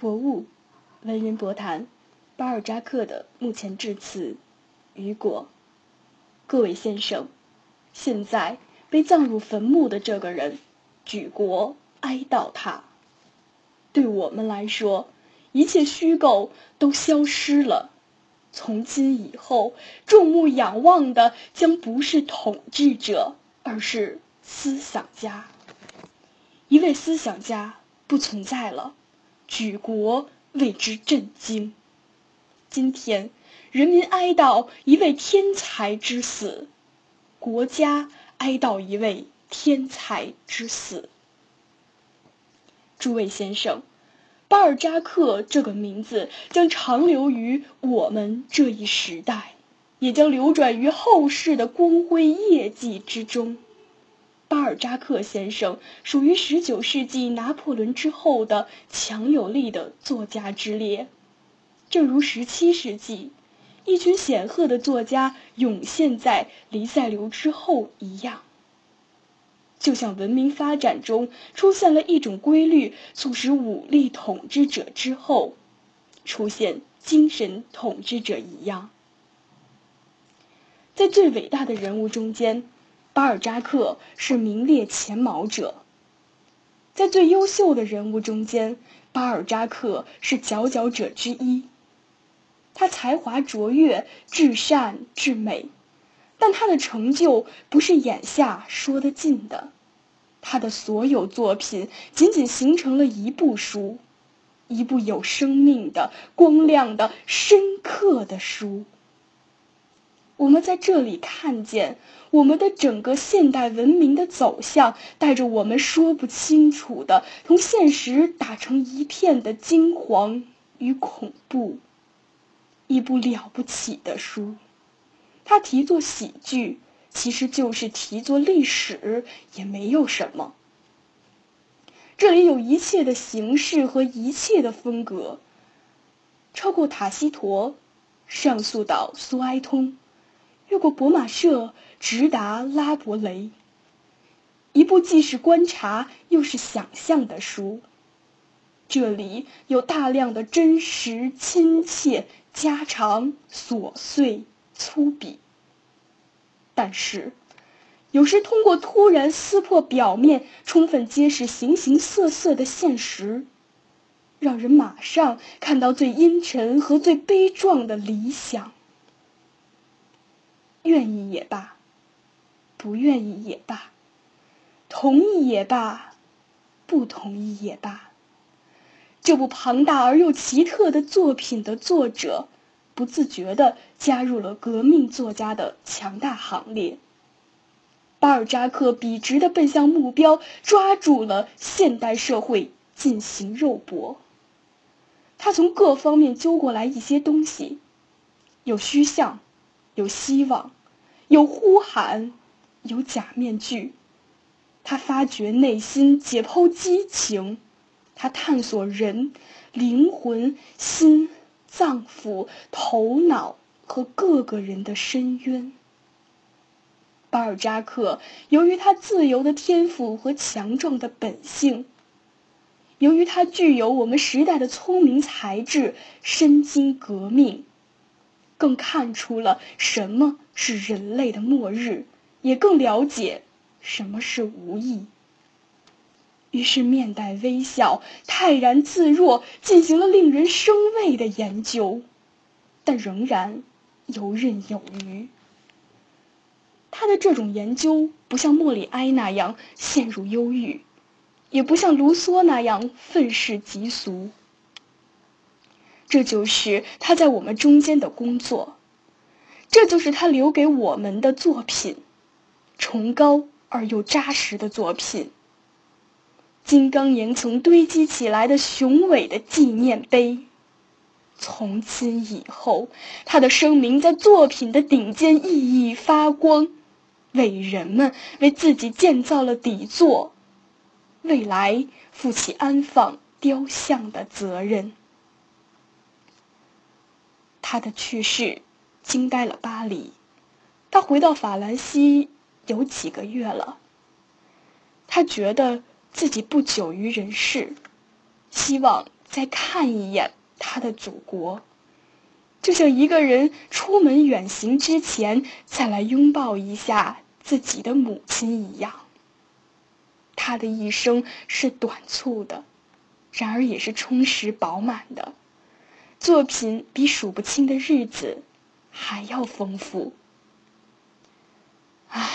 博物，文人博谈，巴尔扎克的墓前致辞，雨果。各位先生，现在被葬入坟墓的这个人，举国哀悼他。对我们来说，一切虚构都消失了。从今以后，众目仰望的将不是统治者，而是思想家。一位思想家不存在了，举国为之震惊。今天，人民哀悼一位天才之死，国家哀悼一位天才之死。诸位先生。巴尔扎克这个名字将长留于我们这一时代，也将流转于后世的光辉业绩之中。巴尔扎克先生属于19世纪拿破仑之后的强有力的作家之列，正如17世纪一群显赫的作家涌现在黎塞留之后一样。就像文明发展中出现了一种规律，促使武力统治者之后出现精神统治者一样，在最伟大的人物中间，巴尔扎克是名列前茅者；在最优秀的人物中间，巴尔扎克是佼佼者之一。他才华卓越，至善至美。但他的成就不是眼下说得尽的，他的所有作品仅仅形成了一部书，一部有生命的、光亮的、深刻的书。我们在这里看见，我们的整个现代文明的走向，带着我们说不清楚的、同现实打成一片的惊惶与恐怖。一部了不起的书。他题作喜剧，其实就是题作历史，也没有什么。这里有一切的形式和一切的风格，超过塔西佗，上溯到苏埃通，越过博马舍，直达拉伯雷。一部既是观察又是想象的书。这里有大量的真实、亲切、家常、琐碎。粗鄙，但是有时通过突然撕破表面，充分揭示形形色色的现实，让人马上看到最阴沉和最悲壮的理想。愿意也罢，不愿意也罢，同意也罢，不同意也罢，这部庞大而又奇特的作品的作者。不自觉地加入了革命作家的强大行列。巴尔扎克笔直地奔向目标，抓住了现代社会进行肉搏。他从各方面揪过来一些东西，有虚像，有希望，有呼喊，有假面具。他发掘内心，解剖激情，他探索人灵魂心。脏腑、头脑和各个人的深渊。巴尔扎克由于他自由的天赋和强壮的本性，由于他具有我们时代的聪明才智，身经革命，更看出了什么是人类的末日，也更了解什么是无意。于是面带微笑，泰然自若，进行了令人生畏的研究，但仍然游刃有余。他的这种研究不像莫里埃那样陷入忧郁，也不像卢梭那样愤世嫉俗。这就是他在我们中间的工作，这就是他留给我们的作品，崇高而又扎实的作品。金刚岩层堆积起来的雄伟的纪念碑，从今以后，他的声名在作品的顶尖熠熠发光，为人们为自己建造了底座，未来负起安放雕像的责任。他的去世惊呆了巴黎，他回到法兰西有几个月了，他觉得。自己不久于人世，希望再看一眼他的祖国，就像一个人出门远行之前再来拥抱一下自己的母亲一样。他的一生是短促的，然而也是充实饱满的，作品比数不清的日子还要丰富。唉。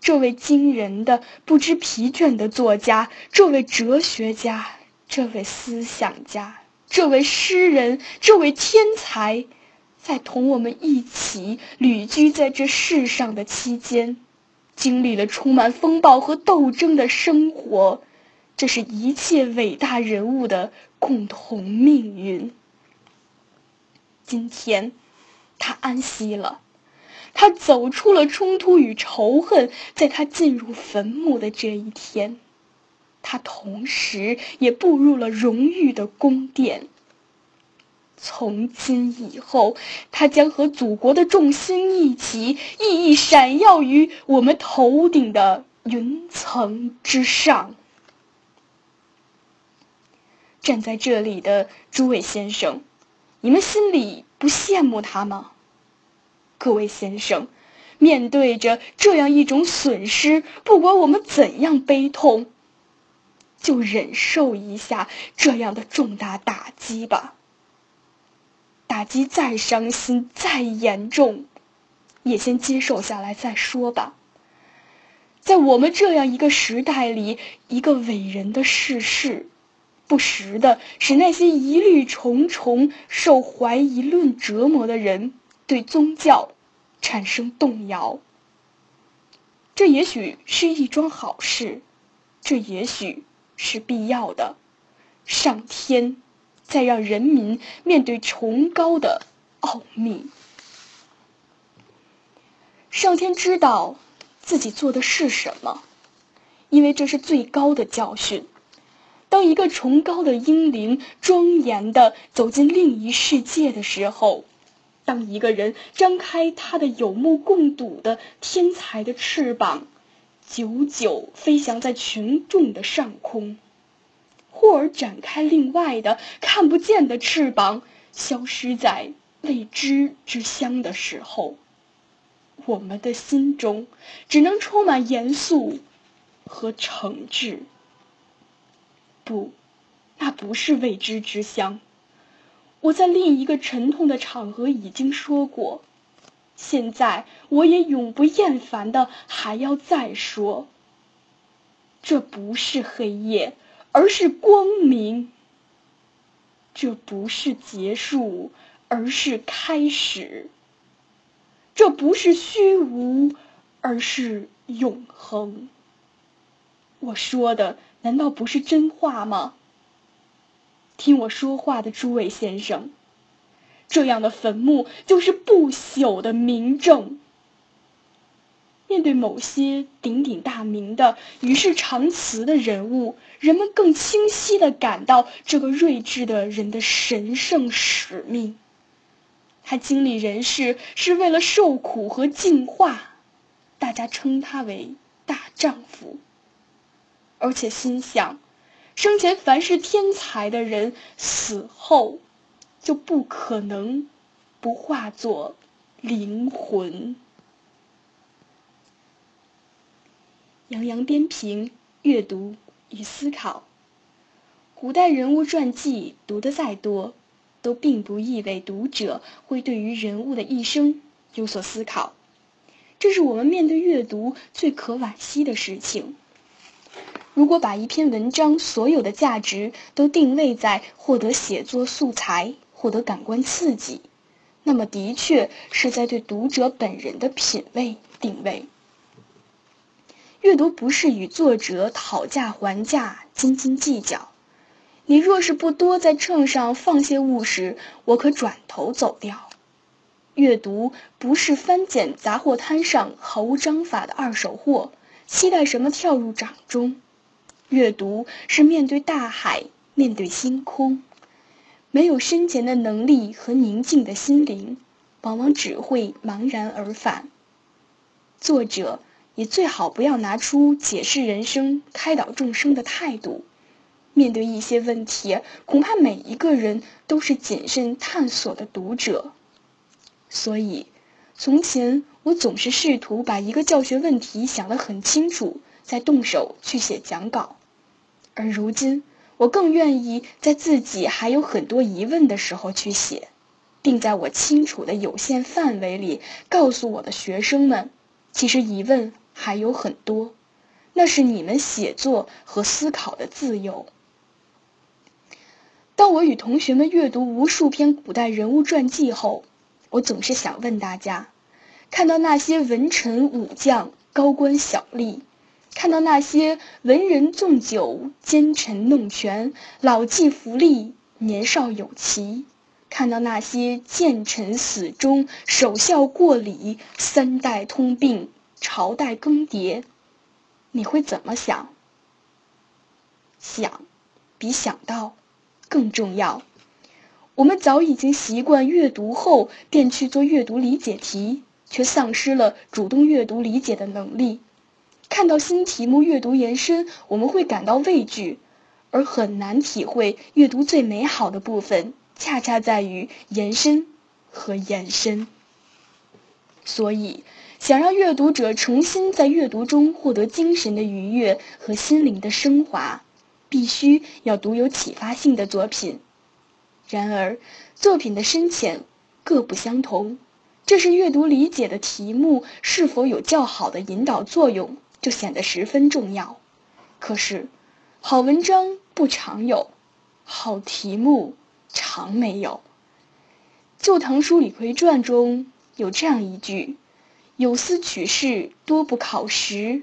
这位惊人的、不知疲倦的作家，这位哲学家，这位思想家，这位诗人，这位天才，在同我们一起旅居在这世上的期间，经历了充满风暴和斗争的生活，这是一切伟大人物的共同命运。今天，他安息了。他走出了冲突与仇恨，在他进入坟墓的这一天，他同时也步入了荣誉的宫殿。从今以后，他将和祖国的众星一起，熠熠闪耀于我们头顶的云层之上。站在这里的诸位先生，你们心里不羡慕他吗？各位先生，面对着这样一种损失，不管我们怎样悲痛，就忍受一下这样的重大打击吧。打击再伤心、再严重，也先接受下来再说吧。在我们这样一个时代里，一个伟人的逝世，不时的使那些疑虑重重、受怀疑论折磨的人。对宗教产生动摇，这也许是一桩好事，这也许是必要的。上天在让人民面对崇高的奥秘。上天知道自己做的是什么，因为这是最高的教训。当一个崇高的英灵庄严的走进另一世界的时候。当一个人张开他的有目共睹的天才的翅膀，久久飞翔在群众的上空，忽而展开另外的看不见的翅膀，消失在未知之乡的时候，我们的心中只能充满严肃和诚挚。不，那不是未知之乡。我在另一个沉痛的场合已经说过，现在我也永不厌烦的还要再说。这不是黑夜，而是光明；这不是结束，而是开始；这不是虚无，而是永恒。我说的难道不是真话吗？听我说话的诸位先生，这样的坟墓就是不朽的明证。面对某些鼎鼎大名的与世长辞的人物，人们更清晰的感到这个睿智的人的神圣使命。他经历人世是为了受苦和净化，大家称他为大丈夫，而且心想。生前凡是天才的人，死后就不可能不化作灵魂。洋洋边评阅读与思考，古代人物传记读得再多，都并不意味读者会对于人物的一生有所思考，这是我们面对阅读最可惋惜的事情。如果把一篇文章所有的价值都定位在获得写作素材、获得感官刺激，那么的确是在对读者本人的品味定位。阅读不是与作者讨价还价、斤斤计较。你若是不多在秤上放些物时，我可转头走掉。阅读不是翻捡杂货摊上毫无章法的二手货，期待什么跳入掌中。阅读是面对大海，面对星空，没有深潜的能力和宁静的心灵，往往只会茫然而返。作者也最好不要拿出解释人生、开导众生的态度，面对一些问题，恐怕每一个人都是谨慎探索的读者。所以，从前我总是试图把一个教学问题想得很清楚，再动手去写讲稿。而如今，我更愿意在自己还有很多疑问的时候去写，并在我清楚的有限范围里告诉我的学生们，其实疑问还有很多，那是你们写作和思考的自由。当我与同学们阅读无数篇古代人物传记后，我总是想问大家：看到那些文臣武将、高官小吏，看到那些文人纵酒、奸臣弄权、老骥伏枥、年少有奇，看到那些谏臣死忠、守孝过礼、三代通病、朝代更迭，你会怎么想？想，比想到。更重要，我们早已经习惯阅读后便去做阅读理解题，却丧失了主动阅读理解的能力。看到新题目阅读延伸，我们会感到畏惧，而很难体会阅读最美好的部分，恰恰在于延伸和延伸。所以，想让阅读者重新在阅读中获得精神的愉悦和心灵的升华。必须要读有启发性的作品，然而作品的深浅各不相同，这是阅读理解的题目是否有较好的引导作用就显得十分重要。可是，好文章不常有，好题目常没有。《旧唐书·李逵传》中有这样一句：“有思取士多不考实，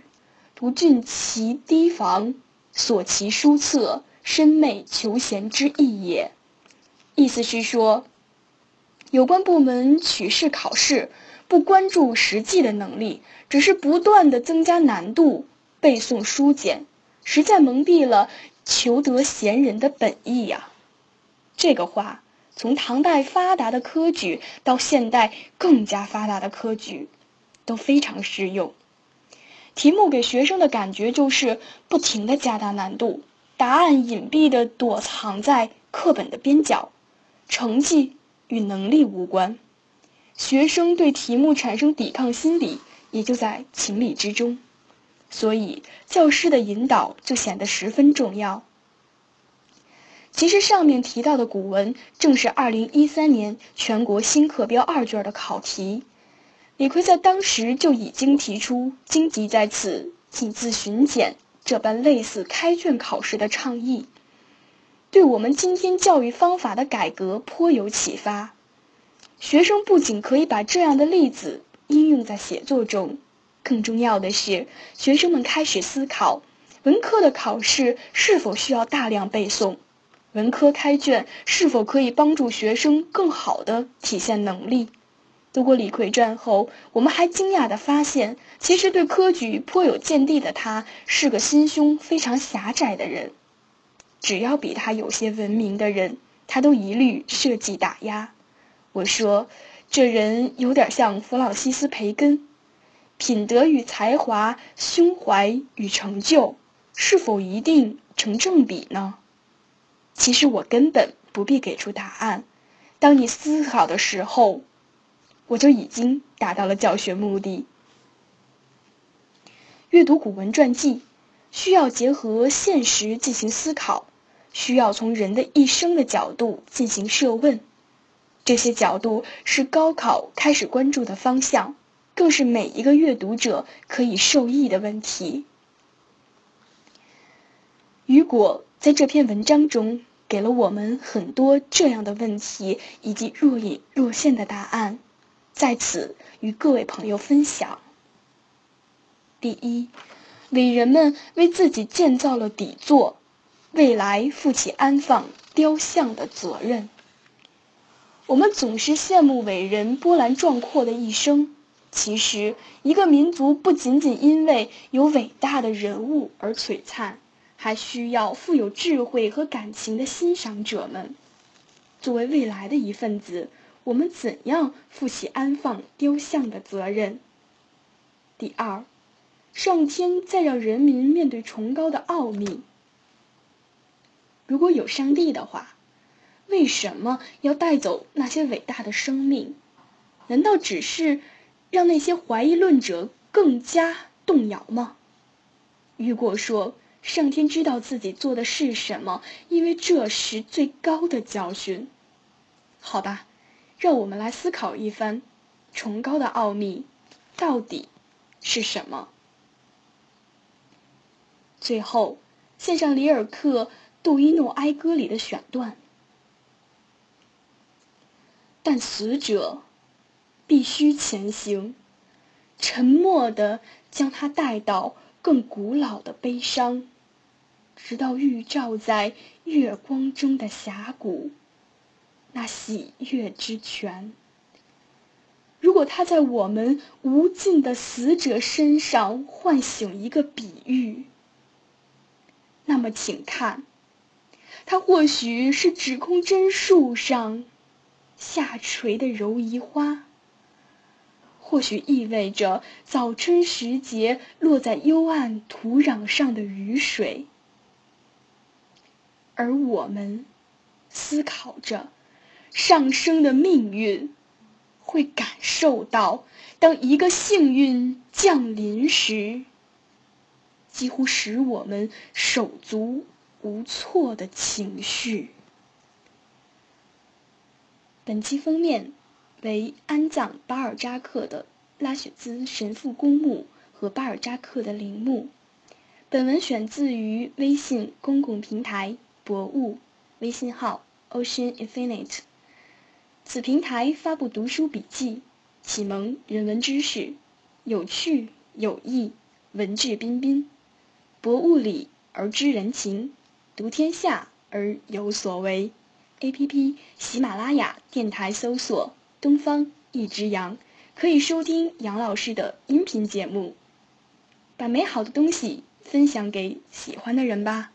读俊其堤防。”所其书册，深昧求贤之意也。意思是说，有关部门取士考试不关注实际的能力，只是不断的增加难度，背诵书简，实在蒙蔽了求得贤人的本意呀。这个话，从唐代发达的科举到现代更加发达的科举，都非常适用。题目给学生的感觉就是不停的加大难度，答案隐蔽的躲藏在课本的边角，成绩与能力无关，学生对题目产生抵抗心理也就在情理之中，所以教师的引导就显得十分重要。其实上面提到的古文正是二零一三年全国新课标二卷的考题。李逵在当时就已经提出“荆棘在此，谨自巡检”这般类似开卷考试的倡议，对我们今天教育方法的改革颇有启发。学生不仅可以把这样的例子应用在写作中，更重要的是，学生们开始思考：文科的考试是否需要大量背诵？文科开卷是否可以帮助学生更好地体现能力？读过李逵传后，我们还惊讶地发现，其实对科举颇有见地的他，是个心胸非常狭窄的人。只要比他有些文明的人，他都一律设计打压。我说，这人有点像弗朗西斯·培根，品德与才华，胸怀与成就，是否一定成正比呢？其实我根本不必给出答案。当你思考的时候。我就已经达到了教学目的。阅读古文传记，需要结合现实进行思考，需要从人的一生的角度进行设问。这些角度是高考开始关注的方向，更是每一个阅读者可以受益的问题。雨果在这篇文章中给了我们很多这样的问题，以及若隐若现的答案。在此与各位朋友分享。第一，伟人们为自己建造了底座，未来负起安放雕像的责任。我们总是羡慕伟人波澜壮阔的一生，其实一个民族不仅仅因为有伟大的人物而璀璨，还需要富有智慧和感情的欣赏者们。作为未来的一份子。我们怎样负起安放雕像的责任？第二，上天再让人民面对崇高的奥秘。如果有上帝的话，为什么要带走那些伟大的生命？难道只是让那些怀疑论者更加动摇吗？雨果说：“上天知道自己做的是什么，因为这是最高的教训。”好吧，让我们来思考一番，崇高的奥秘到底是什么？最后，献上里尔克《杜伊诺哀歌》里的选段：“但死者必须前行，沉默地将他带到更古老的悲伤，直到预照在月光中的峡谷。”那喜悦之泉。如果他在我们无尽的死者身上唤醒一个比喻，那么请看，它或许是指空针树上下垂的柔夷花，或许意味着早春时节落在幽暗土壤上的雨水，而我们思考着。上升的命运，会感受到，当一个幸运降临时，几乎使我们手足无措的情绪。本期封面为安葬巴尔扎克的拉雪兹神父公墓和巴尔扎克的陵墓。本文选自于微信公共平台博物，微信号 Ocean Infinite。此平台发布读书笔记，启蒙人文知识，有趣有益，文质彬彬。博物里而知人情，读天下而有所为。A.P.P. 喜马拉雅电台搜索“东方一只羊”，可以收听杨老师的音频节目。把美好的东西分享给喜欢的人吧。